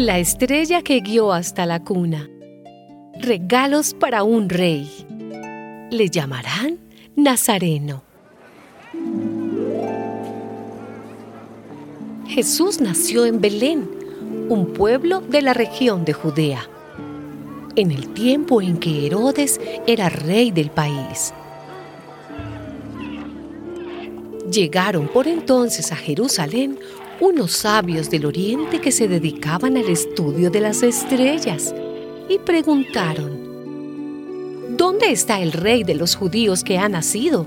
La estrella que guió hasta la cuna. Regalos para un rey. Le llamarán Nazareno. Jesús nació en Belén, un pueblo de la región de Judea, en el tiempo en que Herodes era rey del país. Llegaron por entonces a Jerusalén unos sabios del oriente que se dedicaban al estudio de las estrellas y preguntaron, ¿Dónde está el rey de los judíos que ha nacido?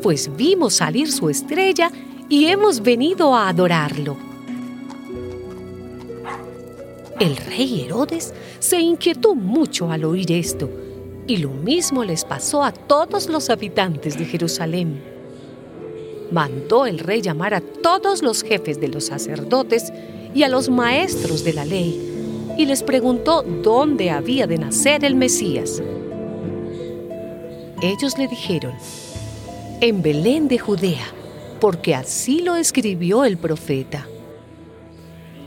Pues vimos salir su estrella y hemos venido a adorarlo. El rey Herodes se inquietó mucho al oír esto, y lo mismo les pasó a todos los habitantes de Jerusalén mandó el rey llamar a todos los jefes de los sacerdotes y a los maestros de la ley, y les preguntó dónde había de nacer el Mesías. Ellos le dijeron, en Belén de Judea, porque así lo escribió el profeta.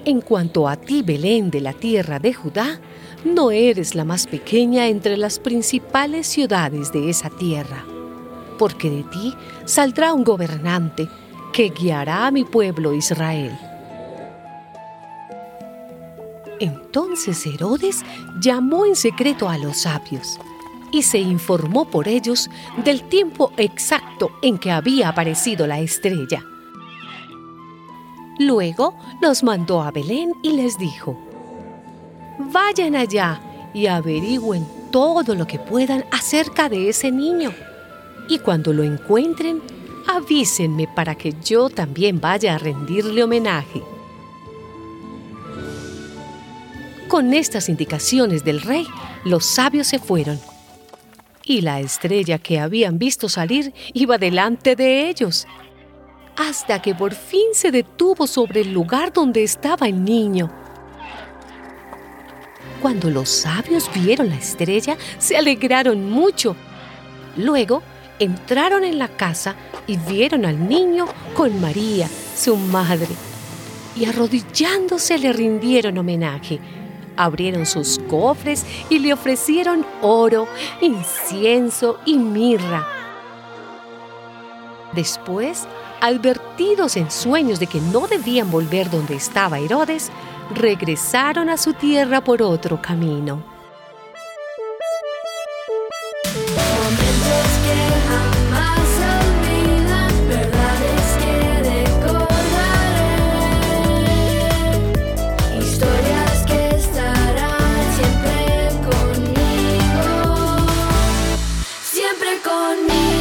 En cuanto a ti, Belén de la tierra de Judá, no eres la más pequeña entre las principales ciudades de esa tierra porque de ti saldrá un gobernante que guiará a mi pueblo Israel. Entonces Herodes llamó en secreto a los sabios y se informó por ellos del tiempo exacto en que había aparecido la estrella. Luego los mandó a Belén y les dijo, Vayan allá y averigüen todo lo que puedan acerca de ese niño y cuando lo encuentren, avísenme para que yo también vaya a rendirle homenaje. Con estas indicaciones del rey, los sabios se fueron, y la estrella que habían visto salir iba delante de ellos, hasta que por fin se detuvo sobre el lugar donde estaba el niño. Cuando los sabios vieron la estrella, se alegraron mucho. Luego entraron en la casa y vieron al niño con María, su madre, y arrodillándose le rindieron homenaje. Abrieron sus cofres y le ofrecieron oro, incienso y mirra. Después, advertidos en sueños de que no debían volver donde estaba Herodes, regresaron a su tierra por otro camino. on me.